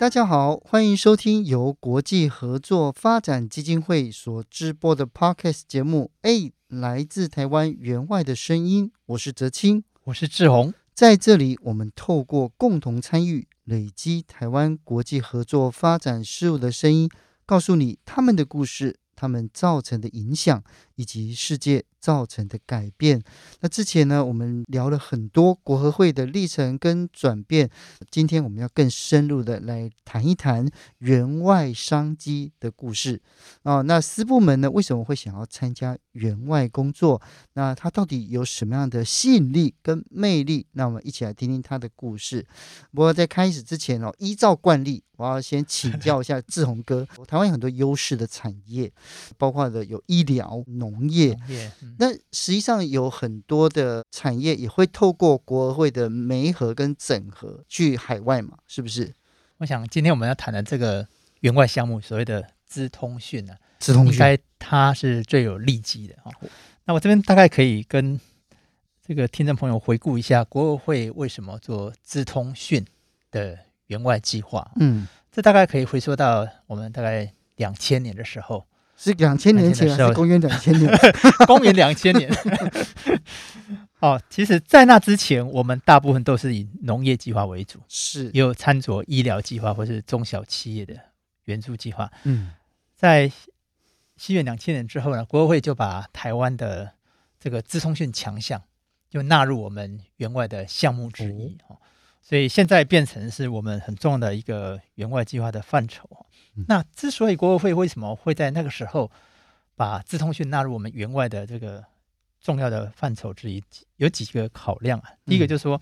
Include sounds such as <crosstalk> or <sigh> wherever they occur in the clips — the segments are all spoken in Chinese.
大家好，欢迎收听由国际合作发展基金会所直播的 Podcast 节目。哎，来自台湾员外的声音，我是泽青，我是志宏，在这里，我们透过共同参与，累积台湾国际合作发展事务的声音，告诉你他们的故事，他们造成的影响，以及世界造成的改变。那之前呢，我们聊了很多国合会的历程跟转变。今天我们要更深入的来谈一谈援外商机的故事啊。那私部门呢，为什么会想要参加援外工作？那它到底有什么样的吸引力跟魅力？那我们一起来听听他的故事。不过在开始之前哦，依照惯例，我要先请教一下志宏哥。<laughs> 台湾有很多优势的产业，包括的有医疗、农业。那实际上有很多的产业也会透过国合会的媒合跟整合去海外嘛，是不是？我想今天我们要谈的这个援外项目，所谓的资通讯呢，资通讯应该它是最有利基的哈。那我这边大概可以跟这个听众朋友回顾一下国合会为什么做资通讯的援外计划。嗯，这大概可以回溯到我们大概两千年的时候。是两千年前还是 <laughs> <laughs> 公元两千年？公元两千年。哦，其实，在那之前，我们大部分都是以农业计划为主，是也有参酌医疗计划或是中小企业的援助计划。嗯，在西元两千年之后呢，国合会就把台湾的这个资通讯强项就纳入我们援外的项目之一。哦，所以现在变成是我们很重要的一个援外计划的范畴。那之所以国合会为什么会在那个时候把资通讯纳入我们员外的这个重要的范畴之一，有几个考量啊。第一个就是说，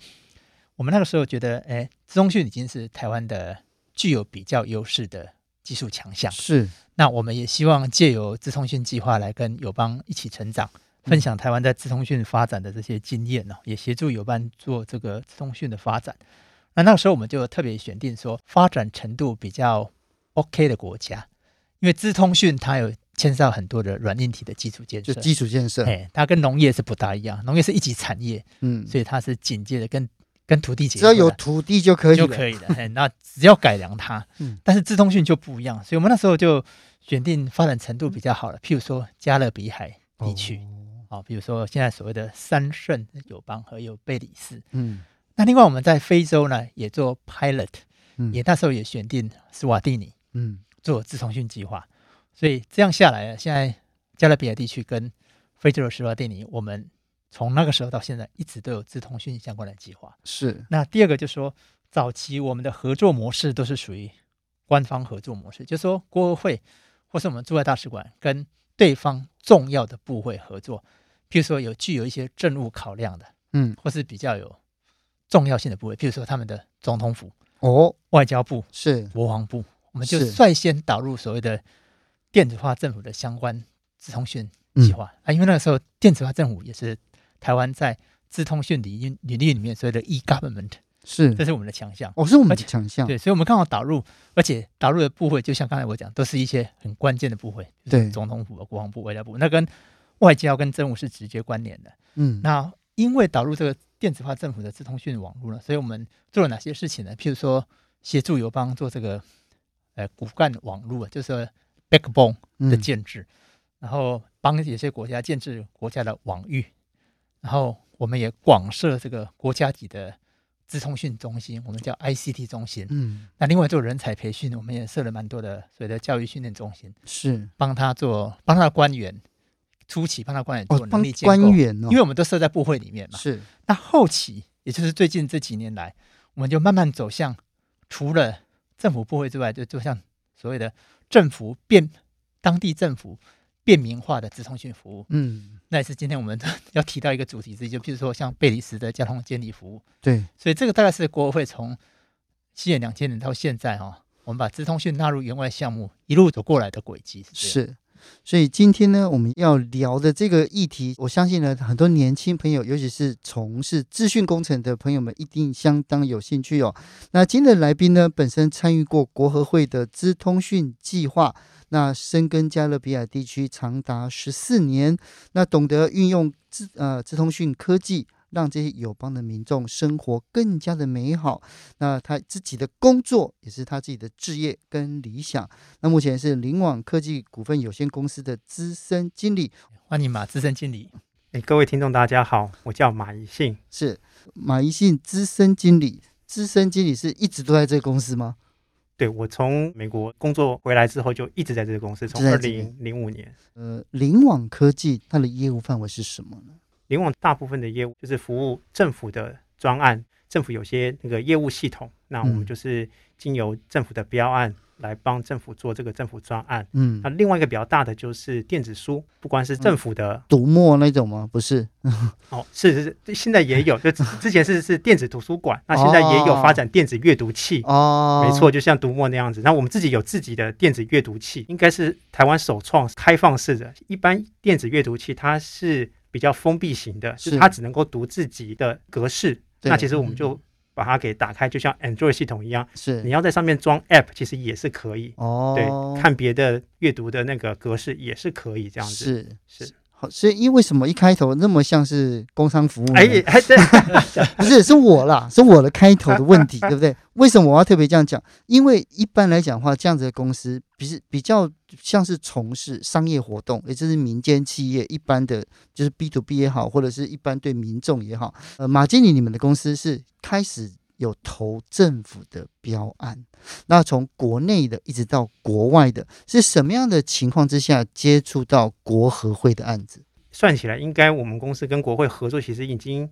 我们那个时候觉得，哎，资通讯已经是台湾的具有比较优势的技术强项。是。那我们也希望借由资通讯计划来跟友邦一起成长，分享台湾在资通讯发展的这些经验呢，也协助友邦做这个资通讯的发展。那那个时候我们就特别选定说，发展程度比较。OK 的国家，因为资通讯它有牵涉到很多的软硬体的基础建设，就基础建设，哎，它跟农业是不大一样，农业是一级产业，嗯，所以它是紧接着跟跟土地结合，只要有土地就可以就可以了，哎，那只要改良它，<laughs> 嗯，但是资通讯就不一样，所以我们那时候就选定发展程度比较好的，譬如说加勒比海地区，哦，比如说现在所谓的三圣友邦和有贝里斯，嗯，那另外我们在非洲呢也做 pilot，嗯，也那时候也选定斯瓦蒂尼。嗯，做资通讯计划，所以这样下来，现在加勒比海地区跟非洲的斯瓦蒂尼，我们从那个时候到现在一直都有资通讯相关的计划。是。那第二个就是说，早期我们的合作模式都是属于官方合作模式，就是说国会或是我们驻外大使馆跟对方重要的部会合作，譬如说有具有一些政务考量的，嗯，或是比较有重要性的部位，譬如说他们的总统府哦，外交部是国防部。我们就率先导入所谓的电子化政府的相关资通讯计划。啊，因为那个时候电子化政府也是台湾在资通讯领域领域里面所谓的 e-government 是，这是我们的强项，哦，是我们的强项，对，所以我们刚好导入，而且导入的部会就像刚才我讲，都是一些很关键的部会，对，总统府、国防部、外交部，那跟外交跟政务是直接关联的，嗯，那因为导入这个电子化政府的资通讯网络呢，所以我们做了哪些事情呢？譬如说协助友邦做这个。呃，骨干网络啊，就是 backbone 的建制，嗯、然后帮有些国家建制国家的网域，然后我们也广设这个国家级的资通讯中心，我们叫 ICT 中心。嗯，那另外做人才培训，我们也设了蛮多的所谓的教育训练中心，是帮他做帮他的官员初期帮他官员做能力建构，哦、官员哦，因为我们都设在部会里面嘛。是，那后期也就是最近这几年来，我们就慢慢走向除了。政府部会之外，就就像所谓的政府变当地政府便民化的直通讯服务。嗯，那也是今天我们要提到一个主题之一，就譬如说像贝里斯的交通监理服务。对，所以这个大概是国会从西元两千年到现在哈、哦，我们把直通讯纳入员外项目一路走过来的轨迹是。所以今天呢，我们要聊的这个议题，我相信呢，很多年轻朋友，尤其是从事资讯工程的朋友们，一定相当有兴趣哦。那今天的来宾呢，本身参与过国合会的资通讯计划，那深耕加勒比海地区长达十四年，那懂得运用资呃资通讯科技。让这些友邦的民众生活更加的美好。那他自己的工作也是他自己的志业跟理想。那目前是灵网科技股份有限公司的资深经理，欢迎马资深经理。哎，各位听众大家好，我叫马宜信，是马宜信资深经理。资深经理是一直都在这个公司吗？对，我从美国工作回来之后就一直在这个公司，从二零零五年。呃，灵网科技它的业务范围是什么呢？凌网大部分的业务就是服务政府的专案，政府有些那个业务系统，那我们就是经由政府的标案来帮政府做这个政府专案。嗯，那另外一个比较大的就是电子书，不管是政府的读墨那种吗？不是，<laughs> 哦，是是是，现在也有，就之前是是电子图书馆，那现在也有发展电子阅读器。哦，没错，就像读墨那样子。那我们自己有自己的电子阅读器，应该是台湾首创开放式的。一般电子阅读器它是。比较封闭型的，是它只能够读自己的格式。那其实我们就把它给打开，就像 Android 系统一样。是，你要在上面装 App，其实也是可以。哦，对，看别的阅读的那个格式也是可以这样子。是是。好，所以因为什么一开头那么像是工商服务？哎哎，对，<laughs> 不是，是我啦，是我的开头的问题，<laughs> 对不对？为什么我要特别这样讲？因为一般来讲的话，这样子的公司比是比较像是从事商业活动，也就是民间企业一般的，就是 B to B 也好，或者是一般对民众也好。呃，马经理，你们的公司是开始有投政府的标案，那从国内的一直到国外的，是什么样的情况之下接触到国合会的案子？算起来，应该我们公司跟国会合作，其实已经。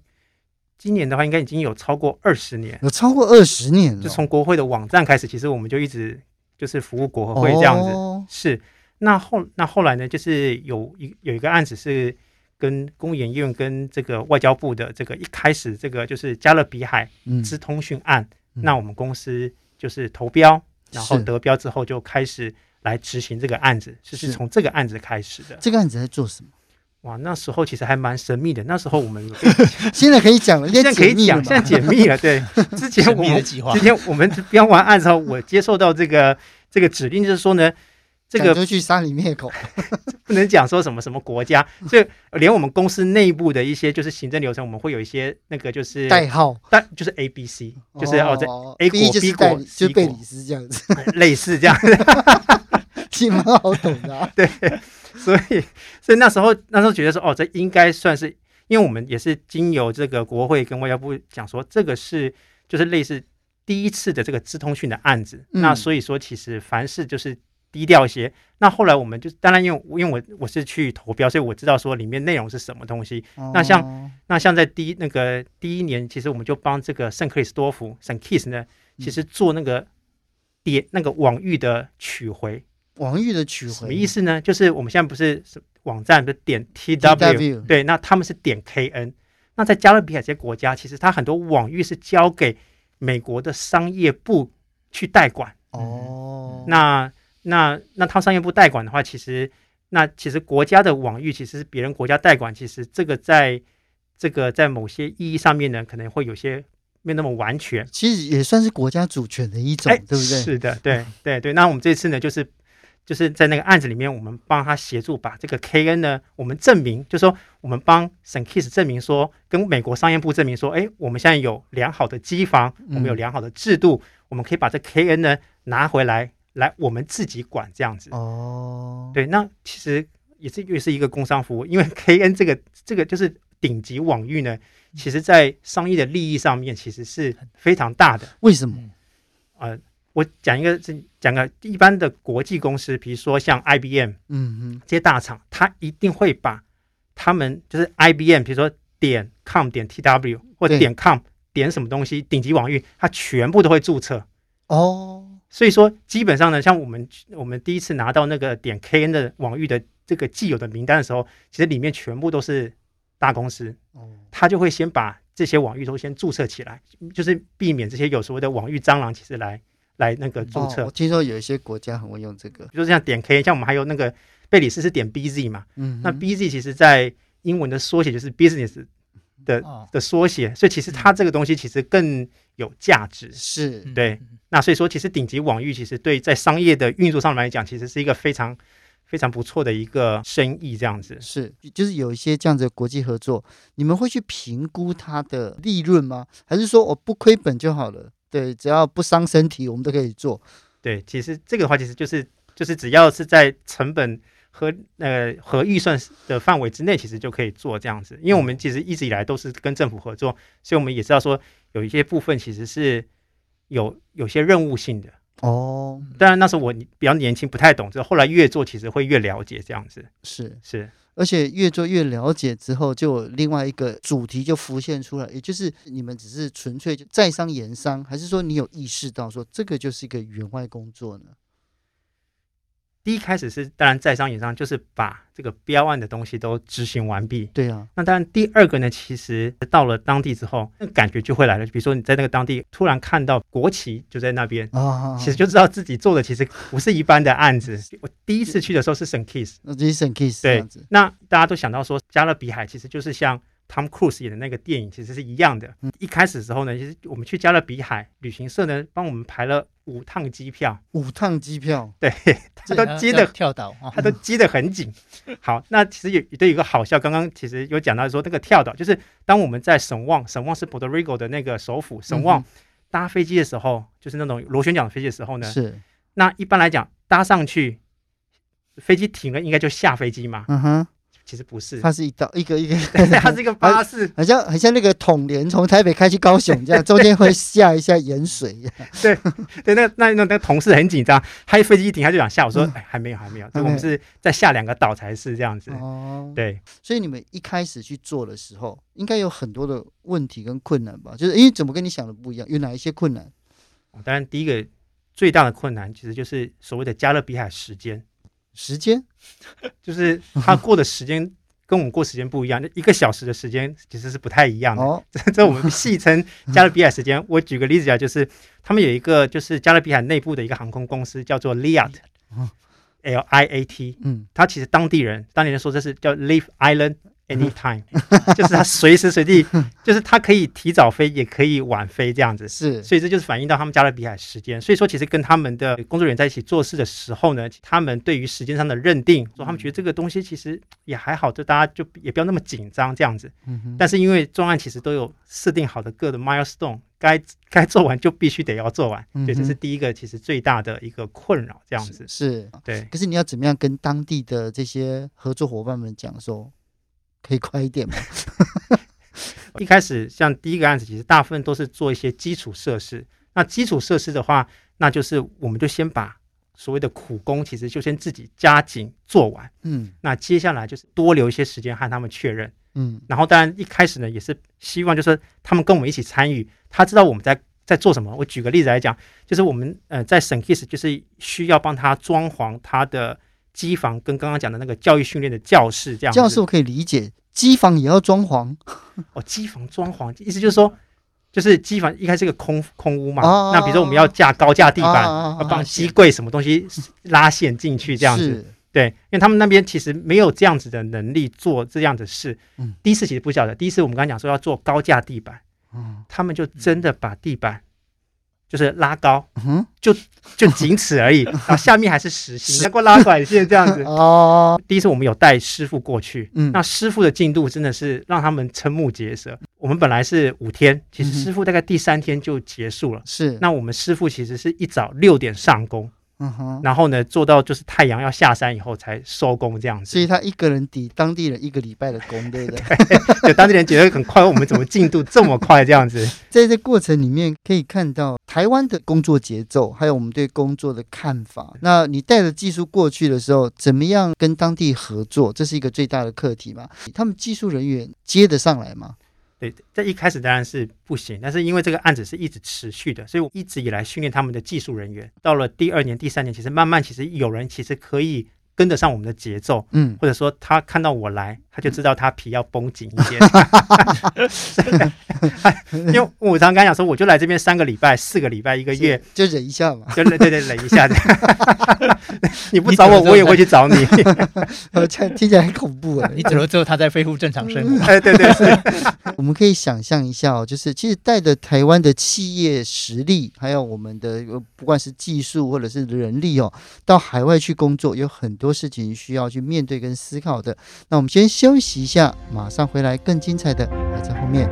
今年的话，应该已经有超过二十年，有超过二十年了。就从国会的网站开始，其实我们就一直就是服务国合会这样子。哦、是，那后那后来呢，就是有一有一个案子是跟公务研院跟这个外交部的这个一开始这个就是加勒比海之通讯案，嗯、那我们公司就是投标，然后得标之后就开始来执行这个案子，是就是从这个案子开始的。这个案子在做什么？哇，那时候其实还蛮神秘的。那时候我们 <laughs> 现在可以讲了，现在可以讲，现在解密了。对，<laughs> 之前我们之前我们标完案之后，我接受到这个这个指令，就是说呢，这个就去山里灭口，<laughs> 不能讲说什么什么国家，所以连我们公司内部的一些就是行政流程，我们会有一些那个就是代号，但就是 A B C，就是哦，这 A 国 B 国就贝里斯这样子，类似这样子，<laughs> 挺蛮好懂的。<laughs> 对。所以，所以那时候那时候觉得说，哦，这应该算是，因为我们也是经由这个国会跟外交部讲说，这个是就是类似第一次的这个资通讯的案子。嗯、那所以说，其实凡事就是低调一些。那后来我们就当然，因为因为我我是去投标，所以我知道说里面内容是什么东西。哦、那像那像在第一那个第一年，其实我们就帮这个圣克里斯多夫圣 Kiss 呢，其实做那个点那个网域的取回。网域的取回什么意思呢？就是我们现在不是网站的点 tw，对，那他们是点 kn。那在加勒比海这些国家，其实它很多网域是交给美国的商业部去代管。哦，那那那他商业部代管的话，其实那其实国家的网域其实是别人国家代管，其实这个在这个在某些意义上面呢，可能会有些没那么完全。其实也算是国家主权的一种，欸、对不对？是的，对对对。那我们这次呢，就是。就是在那个案子里面，我们帮他协助把这个 KN 呢，我们证明，就是说我们帮 SunKiss 证明说，跟美国商业部证明说，哎，我们现在有良好的机房，我们有良好的制度，嗯、我们可以把这 KN 呢拿回来，来我们自己管这样子。哦，对，那其实也是也是一个工商服务，因为 <laughs> KN 这个这个就是顶级网域呢，其实在商业的利益上面其实是非常大的。为什么？呃。我讲一个，是讲个一般的国际公司，比如说像 IBM，嗯嗯，这些大厂，他一定会把他们就是 IBM，比如说点 com 点 tw 或点 com 点什么东西顶级网域，它全部都会注册。哦，所以说基本上呢，像我们我们第一次拿到那个点 kn 的网域的这个既有的名单的时候，其实里面全部都是大公司，他就会先把这些网域都先注册起来，就是避免这些有所谓的网域蟑螂，其实来来那个注册。我听说有一些国家很会用这个，比如说像点 K，像我们还有那个贝里斯是点 BZ 嘛，嗯，那 BZ 其实在英文的缩写就是 business 的的缩写，所以其实它这个东西其实更有价值，是对。那所以说，其实顶级网域其实对在商业的运作上来讲，其实是一个非常非常不错的一个生意，这样子。是，就是有一些这样子的国际合作，你们会去评估它的利润吗？还是说我不亏本就好了？对，只要不伤身体，我们都可以做。对，其实这个的话，其实就是就是只要是在成本。和呃和预算的范围之内，其实就可以做这样子，因为我们其实一直以来都是跟政府合作，所以我们也知道说有一些部分其实是有有些任务性的哦。当然那时候我比较年轻，不太懂，之后后来越做其实会越了解这样子。是是，而且越做越了解之后，就有另外一个主题就浮现出来，也就是你们只是纯粹就在商言商，还是说你有意识到说这个就是一个员外工作呢？第一开始是当然在商言商，就是把这个标案的东西都执行完毕。对啊，那当然第二个呢，其实到了当地之后，那感觉就会来了。比如说你在那个当地突然看到国旗就在那边，啊，其实就知道自己做的其实不是一般的案子。我第一次去的时候是圣 Kitts，那这是圣 Kitts 对，那大家都想到说加勒比海其实就是像。Tom Cruise 演的那个电影其实是一样的。一开始的时候呢，其实我们去加勒比海旅行社呢，帮我们排了五趟机票。五趟机票，对，<laughs> 他都接的跳岛，他都接的很紧。好，那其实有都有一个好笑，刚刚其实有讲到说那个跳岛，就是当我们在神旺，神旺是 Puerto Rico 的那个首府，神旺搭飞机的时候，就是那种螺旋桨飞机的时候呢，是。那一般来讲，搭上去，飞机停了，应该就下飞机嘛。嗯哼。其实不是，它是一道一个一个，<laughs> <laughs> 它是一个巴士，好像好像那个统联从台北开去高雄这样，中间会下一下盐水。<laughs> 对对，那那那那同事很紧张，他一飞机一停他就想下，我说哎还没有还没有，我们是再下两个岛才是这样子。哦，对，所以你们一开始去做的时候，应该有很多的问题跟困难吧？就是因为怎么跟你想的不一样？有哪一些困难？当然第一个最大的困难其实就是所谓的加勒比海时间。时间 <laughs> 就是他过的时间跟我们过时间不一样，那 <laughs> 一个小时的时间其实是不太一样的。哦，<laughs> 这我们戏称加勒比海时间。我举个例子啊，就是他们有一个就是加勒比海内部的一个航空公司叫做 Liat，L I A T，嗯，他其实当地人当地人说这是叫 Live Island。Anytime，<laughs> 就是他随时随地，<laughs> 就是他可以提早飞，也可以晚飞这样子。是，所以这就是反映到他们加勒比海时间。所以说，其实跟他们的工作人员在一起做事的时候呢，他们对于时间上的认定，说他们觉得这个东西其实也还好，就大家就也不要那么紧张这样子。但是因为专案其实都有设定好的各的 milestone，该该做完就必须得要做完。对，这是第一个其实最大的一个困扰这样子。是，对。可是你要怎么样跟当地的这些合作伙伴们讲说？可以快一点吗？<laughs> 一开始像第一个案子，其实大部分都是做一些基础设施。那基础设施的话，那就是我们就先把所谓的苦工，其实就先自己加紧做完。嗯，那接下来就是多留一些时间和他们确认。嗯，然后当然一开始呢，也是希望就是他们跟我们一起参与，他知道我们在在做什么。我举个例子来讲，就是我们呃在审 Kitts 就是需要帮他装潢他的。机房跟刚刚讲的那个教育训练的教室这样，教室我可以理解，机房也要装潢 <laughs> 哦。机房装潢意思就是说，就是机房一开始是个空空屋嘛，啊、那比如说我们要架高架地板，要把机柜什么东西拉线进去这样子，对，因为他们那边其实没有这样子的能力做这样的事。嗯，第一次其实不晓得，第一次我们刚刚讲说要做高架地板，嗯，他们就真的把地板。就是拉高，嗯，就就仅此而已，<laughs> 然后下面还是实心，再过拉管线这样子。<laughs> 哦，第一次我们有带师傅过去，嗯，那师傅的进度真的是让他们瞠目结舌。我们本来是五天，其实师傅大概第三天就结束了。是，那我们师傅其实是一早六点上工。嗯哼，然后呢，做到就是太阳要下山以后才收工这样子，所以他一个人抵当地人一个礼拜的工，对不对？<laughs> 对，当地人觉得很快，我们怎么进度这么快这样子？<laughs> 在这过程里面可以看到台湾的工作节奏，还有我们对工作的看法。那你带着技术过去的时候，怎么样跟当地合作？这是一个最大的课题嘛？他们技术人员接得上来吗？对，在一开始当然是不行，但是因为这个案子是一直持续的，所以我一直以来训练他们的技术人员。到了第二年、第三年，其实慢慢，其实有人其实可以跟得上我们的节奏，嗯，或者说他看到我来，他就知道他皮要绷紧一些。<laughs> 因为我常刚讲说，我就来这边三个礼拜、四个礼拜、一个月，就忍一下嘛，就对对忍一下。<laughs> 你不找我，我也会去找你。<laughs> 听起来很恐怖啊！你走了之后，他在恢复正常生活。哎，对对是。我们可以想象一下哦，就是其实带着台湾的企业实力，还有我们的不管是技术或者是人力哦，到海外去工作，有很多。多事情需要去面对跟思考的，那我们先休休息一下，马上回来，更精彩的还在后面。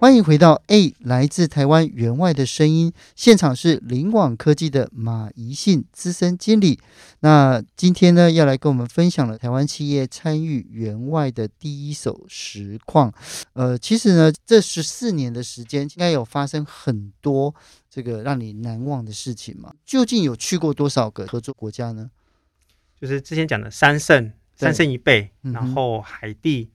欢迎回到 A 来自台湾员外的声音现场，是灵网科技的马怡信资深经理。那今天呢，要来跟我们分享了台湾企业参与员外的第一手实况。呃，其实呢，这十四年的时间，应该有发生很多这个让你难忘的事情嘛？究竟有去过多少个合作国家呢？就是之前讲的三圣，三圣一贝，嗯、然后海地。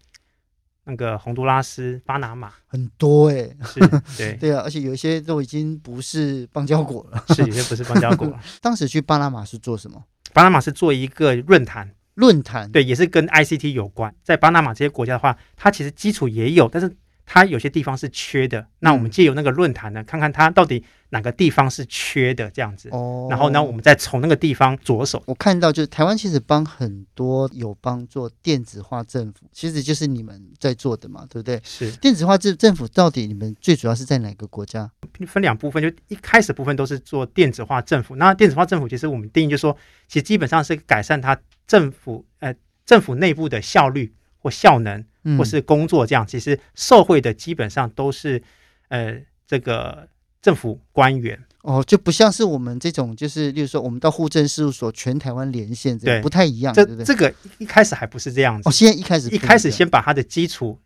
那个洪都拉斯、巴拿马很多哎、欸，是，对 <laughs> 对啊，而且有一些都已经不是邦交国了，是有些不是邦交国。<laughs> 当时去巴拿马是做什么？巴拿马是做一个论坛，论坛对，也是跟 ICT 有关。在巴拿马这些国家的话，它其实基础也有，但是。它有些地方是缺的，那我们借由那个论坛呢，看看它到底哪个地方是缺的这样子。哦，然后呢，我们再从那个地方着手。我看到就是台湾其实帮很多友邦做电子化政府，其实就是你们在做的嘛，对不对？是电子化政政府到底你们最主要是在哪个国家？分两部分，就一开始部分都是做电子化政府。那电子化政府其实我们定义就是说，其实基本上是改善它政府呃政府内部的效率或效能。或是工作这样，其实受惠的基本上都是，呃，这个政府官员哦，就不像是我们这种，就是例如说，我们到户政事务所全台湾连线，这样，对，不太一样。这这个一开始还不是这样子，哦，现在一开始一开始先把它的基础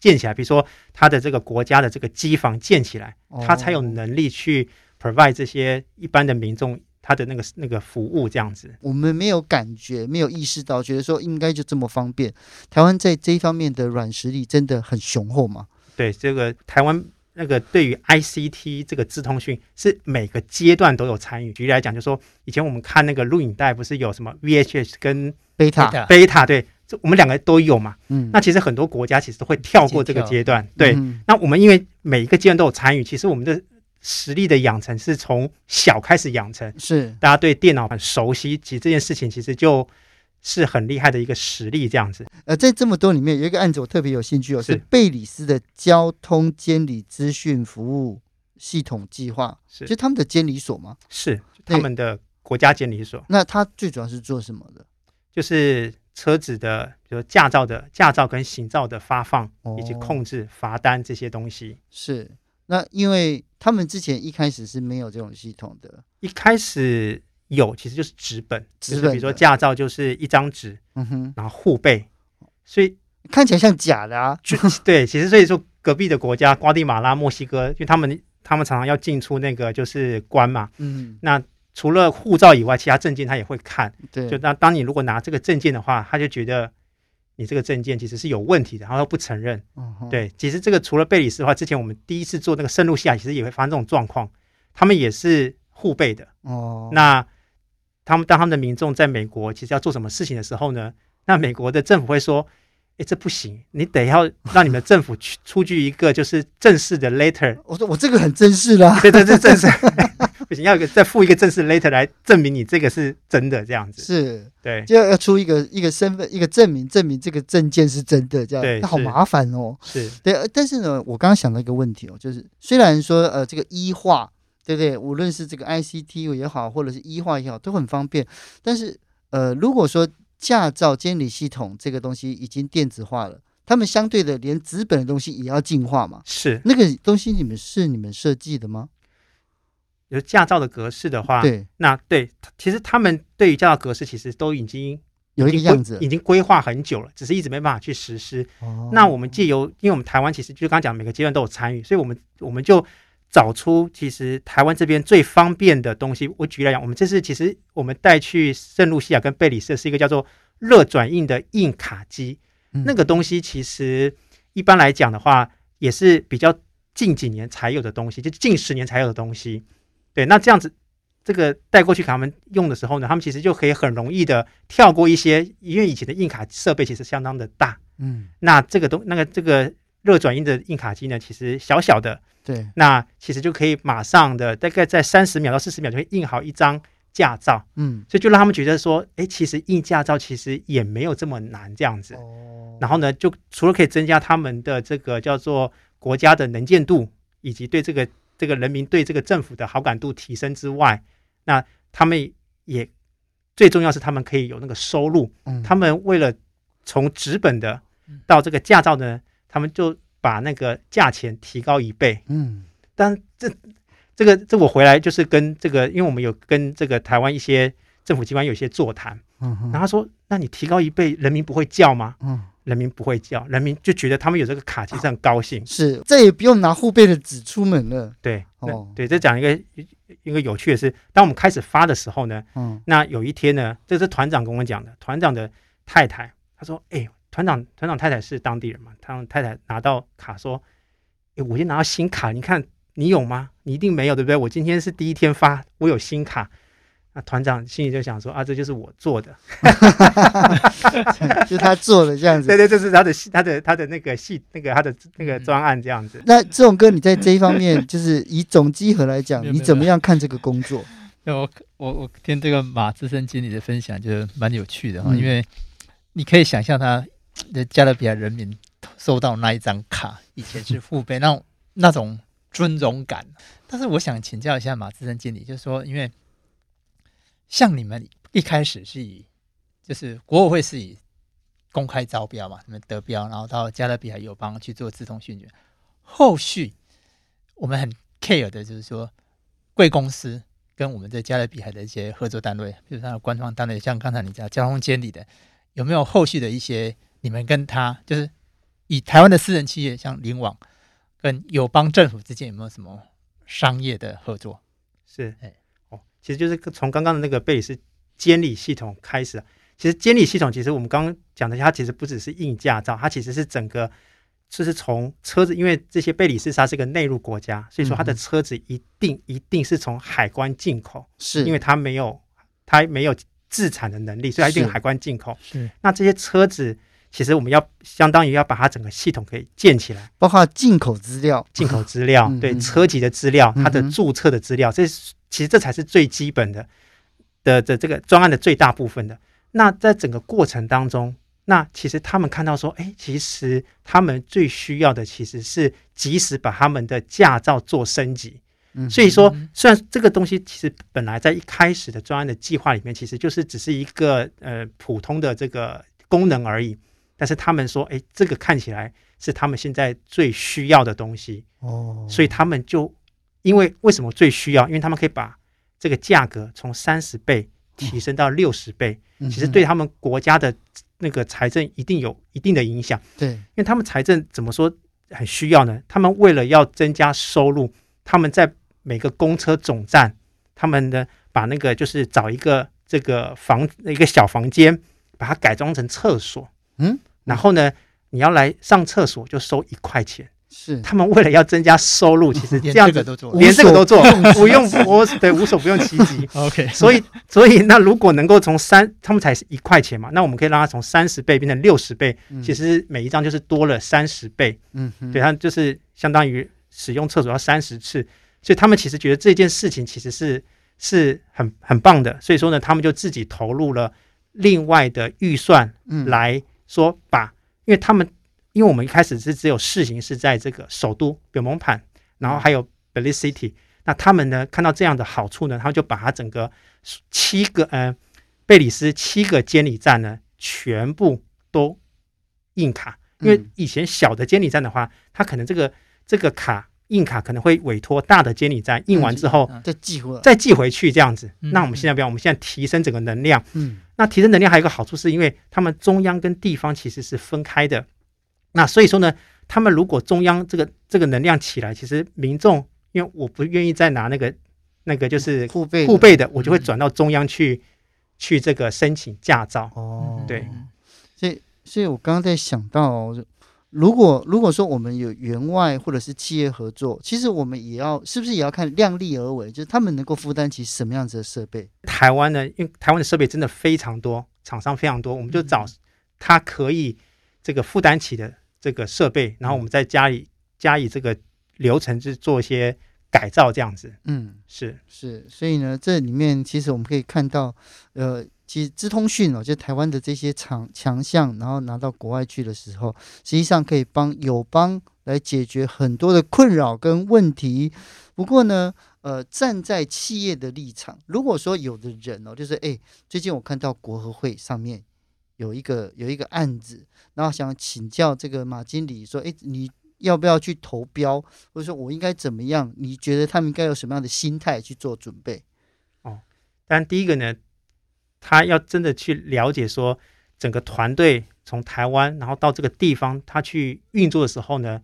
建起来，比如说它的这个国家的这个机房建起来，它才有能力去 provide 这些一般的民众。他的那个那个服务这样子，我们没有感觉，没有意识到，觉得说应该就这么方便。台湾在这一方面的软实力真的很雄厚嘛？对，这个台湾那个对于 ICT 这个资通讯是每个阶段都有参与。举例来讲，就是说以前我们看那个录影带，不是有什么 VHS 跟贝塔贝塔？对，这我们两个都有嘛。嗯，那其实很多国家其实都会跳过这个阶段。对，嗯、那我们因为每一个阶段都有参与，其实我们的。实力的养成是从小开始养成，是大家对电脑很熟悉，其实这件事情其实就是很厉害的一个实力，这样子。呃，在这么多里面，有一个案子我特别有兴趣哦，是贝里斯的交通监理资讯服务系统计划，是就他们的监理所吗？是他们的国家监理所。那他最主要是做什么的？就是车子的，比如驾照的驾照跟行照的发放、哦、以及控制罚单这些东西。是。那因为他们之前一开始是没有这种系统的，一开始有，其实就是纸本，纸本，比如说驾照就是一张纸，嗯哼，然后护背，所以看起来像假的啊。就对，其实所以说隔壁的国家瓜地马拉、墨西哥，因为他们他们常常要进出那个就是关嘛，嗯，那除了护照以外，其他证件他也会看，对，就那当你如果拿这个证件的话，他就觉得。你这个证件其实是有问题的，然后他不承认。哦、对，其实这个除了贝里斯的话，之前我们第一次做那个圣露西亚，其实也会发生这种状况。他们也是互背的。哦。那他们当他们的民众在美国其实要做什么事情的时候呢？那美国的政府会说：“哎，这不行，你得要让你们政府去出具一个就是正式的 letter。<laughs> ”我说：“我这个很正式啦。”对对对，正式。<laughs> 不行，要一个再附一个正式 letter 来证明你这个是真的，这样子是对，就要要出一个一个身份一个证明，证明这个证件是真的，这样对，那好麻烦哦。是对，但是呢，我刚刚想到一个问题哦，就是虽然说呃这个医化，对不对？无论是这个 ICT 也好，或者是医化也好，都很方便。但是呃，如果说驾照监理系统这个东西已经电子化了，他们相对的连纸本的东西也要进化嘛？是那个东西，你们是你们设计的吗？有驾照的格式的话，对，那对，其实他们对于驾照格式其实都已经有一个样子，已经规划很久了，只是一直没办法去实施。哦，那我们借由，因为我们台湾其实就刚刚讲，每个阶段都有参与，所以我们我们就找出其实台湾这边最方便的东西。我举例来讲，我们这次其实我们带去圣露西亚跟贝里斯是一个叫做热转印的印卡机，嗯，那个东西其实一般来讲的话。也是比较近几年才有的东西，就近十年才有的东西。对，那这样子这个带过去给他们用的时候呢，他们其实就可以很容易的跳过一些，因为以前的印卡设备其实相当的大，嗯，那这个东那个这个热转印的印卡机呢，其实小小的，对，那其实就可以马上的大概在三十秒到四十秒就会印好一张驾照，嗯，所以就让他们觉得说，哎，其实印驾照其实也没有这么难这样子。哦，然后呢，就除了可以增加他们的这个叫做国家的能见度，以及对这个这个人民对这个政府的好感度提升之外，那他们也最重要是他们可以有那个收入。嗯，他们为了从纸本的到这个驾照呢，他们就把那个价钱提高一倍。嗯，但这这个这我回来就是跟这个，因为我们有跟这个台湾一些政府机关有一些座谈，嗯，然后他说，那你提高一倍，人民不会叫吗？嗯。人民不会叫，人民就觉得他们有这个卡，其实很高兴。是，再也不用拿护背的纸出门了。对，哦，对，这讲一个一个有趣的是，当我们开始发的时候呢，嗯，那有一天呢，这是团长跟我讲的，团长的太太，他说，哎，团长，团长太太是当地人嘛，他太太拿到卡说，哎，我先拿到新卡，你看你有吗？你一定没有，对不对？我今天是第一天发，我有新卡。那团长心里就想说啊，这就是我做的，<laughs> 就他做的这样子。对对，这是他的他的他的那个戏那个他的那个专案这样子。那这种哥，你在这一方面，就是以总集合来讲，你怎么样看这个工作？我我我听这个马资深经理的分享，就蛮有趣的哈，因为你可以想象他的加勒比海人民收到那一张卡，以前是父辈，那那种尊荣感。但是我想请教一下马资深经理，就是说，因为像你们一开始是以，就是国委会是以公开招标嘛，你们得标，然后到加勒比海友邦去做资通讯员。后续我们很 care 的就是说，贵公司跟我们在加勒比海的一些合作单位，比如他的官方单位，像刚才你讲交通监理的，有没有后续的一些你们跟他，就是以台湾的私人企业，像联网跟友邦政府之间有没有什么商业的合作？是，哎。其实就是从刚刚的那个贝里斯监理系统开始。其实监理系统，其实我们刚刚讲的，它其实不只是硬驾照，它其实是整个，就是从车子，因为这些贝里斯它是个内陆国家，所以说它的车子一定一定是从海关进口，是因为它没有它没有自产的能力，所以它一定海关进口。是。那这些车子，其实我们要相当于要把它整个系统给建起来，包括进口资料、进口资料，对车籍的资料，它的注册的资料，这是。其实这才是最基本的的的这个专案的最大部分的。那在整个过程当中，那其实他们看到说，哎，其实他们最需要的其实是及时把他们的驾照做升级。嗯，所以说，虽然这个东西其实本来在一开始的专案的计划里面，其实就是只是一个呃普通的这个功能而已。但是他们说，哎，这个看起来是他们现在最需要的东西。哦，所以他们就。因为为什么最需要？因为他们可以把这个价格从三十倍提升到六十倍，其实对他们国家的那个财政一定有一定的影响。对，因为他们财政怎么说很需要呢？他们为了要增加收入，他们在每个公车总站，他们呢把那个就是找一个这个房一个小房间，把它改装成厕所。嗯，然后呢，你要来上厕所就收一块钱。是他们为了要增加收入，其实这样子都做，连这个都做，不用我对无所不用其极。<laughs> OK，所以所以那如果能够从三，他们才是一块钱嘛，那我们可以让它从三十倍变成六十倍，其实每一张就是多了三十倍。嗯，对，它就是相当于使用厕所要三十次，所以他们其实觉得这件事情其实是是很很棒的。所以说呢，他们就自己投入了另外的预算来说把，因为他们。因为我们一开始是只有试行是在这个首都表蒙盘，然后还有 Belize City，那他们呢看到这样的好处呢，他们就把它整个七个呃贝里斯七个监理站呢全部都印卡，因为以前小的监理站的话，它可能这个这个卡印卡可能会委托大的监理站印完之后再寄回再寄回去这样子。那我们现在不要，我们现在提升整个能量，嗯，那提升能量还有一个好处是因为他们中央跟地方其实是分开的。那所以说呢，他们如果中央这个这个能量起来，其实民众因为我不愿意再拿那个那个就是父辈父辈的，我就会转到中央去、嗯、去这个申请驾照。哦，对，所以所以我刚刚在想到，如果如果说我们有员外或者是企业合作，其实我们也要是不是也要看量力而为，就是他们能够负担起什么样子的设备？台湾呢，因为台湾的设备真的非常多，厂商非常多，我们就找他可以这个负担起的这个设备，然后我们再加以加以这个流程去做一些改造，这样子。嗯，是是，所以呢，这里面其实我们可以看到，呃。其实资通讯哦，就台湾的这些强强项，然后拿到国外去的时候，实际上可以帮友邦来解决很多的困扰跟问题。不过呢，呃，站在企业的立场，如果说有的人哦，就是哎，最近我看到国合会上面有一个有一个案子，然后想请教这个马经理说，哎，你要不要去投标，或者说我应该怎么样？你觉得他们应该有什么样的心态去做准备？哦，但第一个呢。他要真的去了解说，整个团队从台湾然后到这个地方，他去运作的时候呢，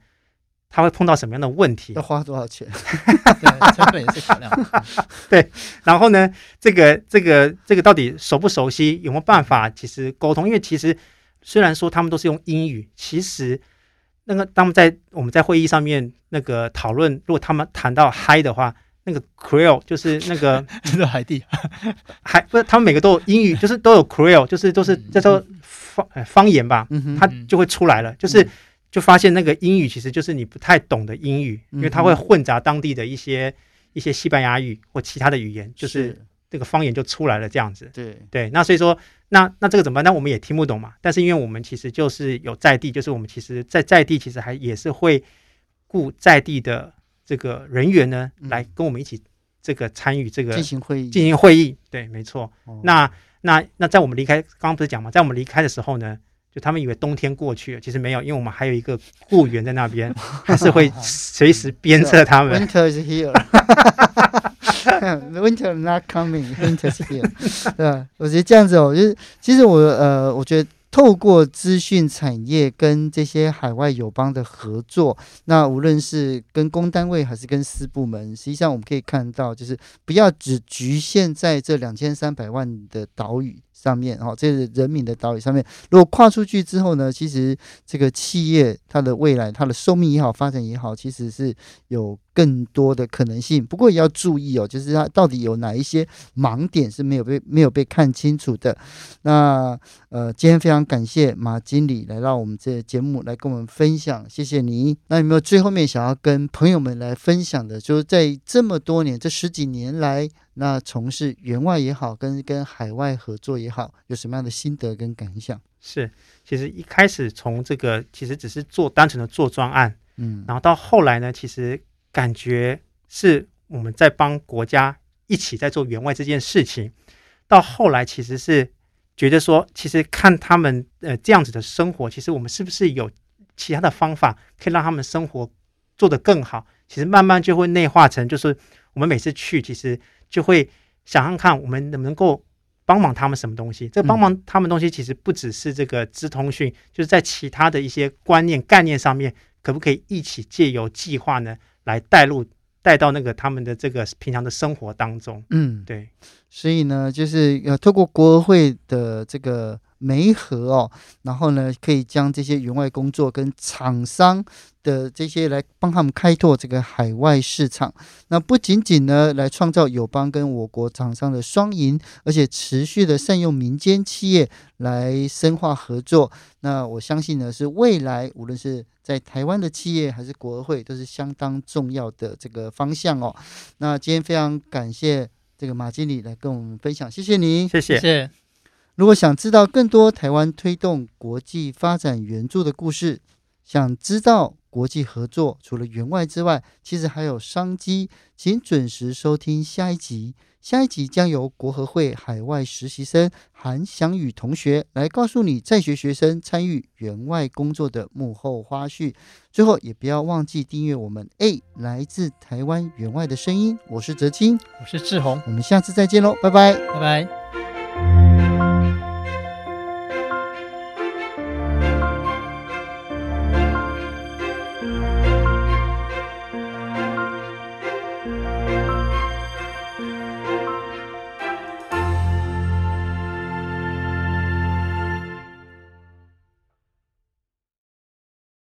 他会碰到什么样的问题？要花多少钱？<laughs> 对，成本也是考量。<laughs> 对，然后呢，这个这个这个到底熟不熟悉？有没有办法其实沟通？因为其实虽然说他们都是用英语，其实那个他们在我们在会议上面那个讨论，如果他们谈到嗨的话。那个 Creole 就是那个，<laughs> 就是海地，还不是他们每个都有英语，就是都有 Creole，就是都是叫做方方言吧，它就会出来了，就是就发现那个英语其实就是你不太懂的英语，因为它会混杂当地的一些一些西班牙语或其他的语言，就是这个方言就出来了这样子。对对，那所以说，那那这个怎么办？那我们也听不懂嘛。但是因为我们其实就是有在地，就是我们其实在在地其实还也是会雇在地的。这个人员呢，来跟我们一起这个参与这个进行会议，进行会议，对，没错。哦、那那那在我们离开，刚刚不是讲嘛，在我们离开的时候呢，就他们以为冬天过去了，其实没有，因为我们还有一个雇员在那边，<laughs> 还是会随时鞭策他们。Winter is here. <laughs> Winter not coming. Winter is here. <laughs> 对？我觉得这样子哦，就是其实我呃，我觉得。透过资讯产业跟这些海外友邦的合作，那无论是跟公单位还是跟私部门，实际上我们可以看到，就是不要只局限在这两千三百万的岛屿。上面哦，这是人民的岛屿上面，如果跨出去之后呢，其实这个企业它的未来、它的寿命也好、发展也好，其实是有更多的可能性。不过也要注意哦，就是它到底有哪一些盲点是没有被没有被看清楚的。那呃，今天非常感谢马经理来到我们这节目来跟我们分享，谢谢你。那有没有最后面想要跟朋友们来分享的？就是在这么多年这十几年来。那从事员外也好，跟跟海外合作也好，有什么样的心得跟感想？是，其实一开始从这个其实只是做单纯的做专案，嗯，然后到后来呢，其实感觉是我们在帮国家一起在做援外这件事情。到后来其实是觉得说，其实看他们呃这样子的生活，其实我们是不是有其他的方法可以让他们生活做得更好？其实慢慢就会内化成，就是我们每次去，其实。就会想想看，我们能不能够帮忙他们什么东西？这帮忙他们东西其实不只是这个资通讯，就是在其他的一些观念概念上面，可不可以一起借由计划呢，来带入带到那个他们的这个平常的生活当中？嗯，对。所以呢，就是要透过国会的这个。媒合哦，然后呢，可以将这些员外工作跟厂商的这些来帮他们开拓这个海外市场。那不仅仅呢来创造友邦跟我国厂商的双赢，而且持续的善用民间企业来深化合作。那我相信呢，是未来无论是在台湾的企业还是国会，都是相当重要的这个方向哦。那今天非常感谢这个马经理来跟我们分享，谢谢您，谢谢。谢谢如果想知道更多台湾推动国际发展援助的故事，想知道国际合作除了员外之外，其实还有商机，请准时收听下一集。下一集将由国合会海外实习生韩翔宇同学来告诉你在学学生参与员外工作的幕后花絮。最后，也不要忘记订阅我们 A 来自台湾员外的声音。我是哲青，我是志宏，我们下次再见喽，拜拜，拜拜。